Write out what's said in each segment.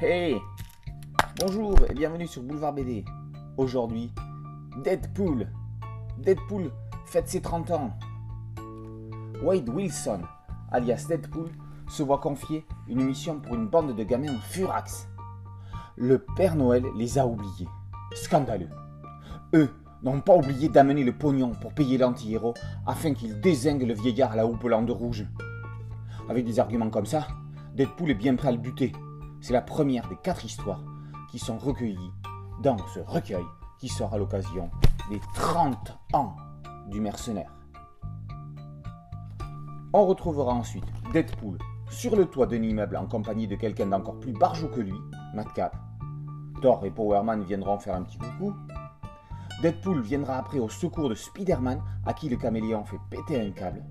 Hey Bonjour et bienvenue sur Boulevard BD. Aujourd'hui, Deadpool. Deadpool fête ses 30 ans. Wade Wilson, alias Deadpool, se voit confier une mission pour une bande de gamins en furax. Le Père Noël les a oubliés. Scandaleux. Eux n'ont pas oublié d'amener le pognon pour payer l'anti-héros afin qu'il désingue le vieillard à la houppelande rouge. Avec des arguments comme ça, Deadpool est bien prêt à le buter. C'est la première des quatre histoires qui sont recueillies dans ce recueil qui sort à l'occasion des 30 ans du mercenaire. On retrouvera ensuite Deadpool sur le toit d'un immeuble en compagnie de quelqu'un d'encore plus barjot que lui, Madcap. Thor et Powerman viendront faire un petit coucou. Deadpool viendra après au secours de Spider-Man à qui le caméléon fait péter un câble.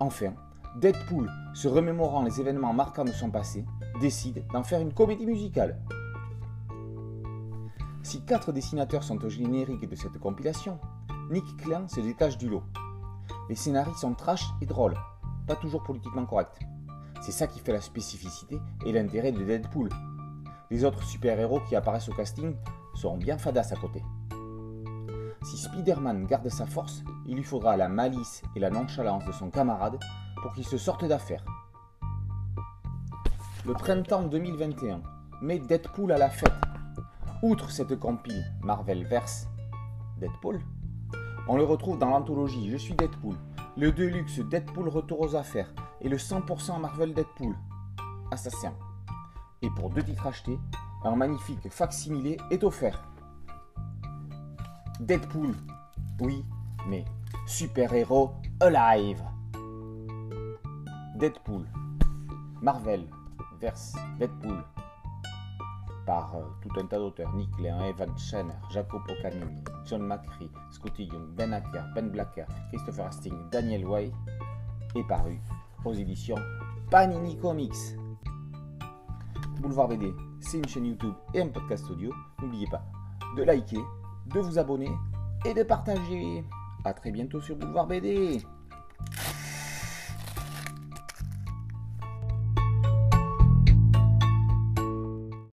Enfin, Deadpool, se remémorant les événements marquants de son passé, décide d'en faire une comédie musicale. Si quatre dessinateurs sont au générique de cette compilation, Nick Klein se détache du lot. Les scénarios sont trash et drôles, pas toujours politiquement corrects. C'est ça qui fait la spécificité et l'intérêt de Deadpool. Les autres super-héros qui apparaissent au casting seront bien fadas à côté. Si Spider-Man garde sa force, il lui faudra la malice et la nonchalance de son camarade pour qu'il se sorte d'affaire. Le printemps 2021 met Deadpool à la fête. Outre cette compile Marvelverse Deadpool, on le retrouve dans l'anthologie Je suis Deadpool, le Deluxe Deadpool Retour aux affaires et le 100% Marvel Deadpool Assassin. Et pour deux titres achetés, un magnifique facsimilé est offert. Deadpool, oui, mais super-héros alive. Deadpool, Marvel, verse Deadpool, par euh, tout un tas d'auteurs, Nick Léon, Evan Schenner, Jacopo Canini, John McCree, Scotty Young, Ben Acker, Ben Blacker, Christopher Hastings, Daniel Way, est paru aux éditions Panini Comics. Boulevard BD, c'est une chaîne YouTube et un podcast audio. N'oubliez pas de liker, de vous abonner et de partager. A très bientôt sur Boulevard BD.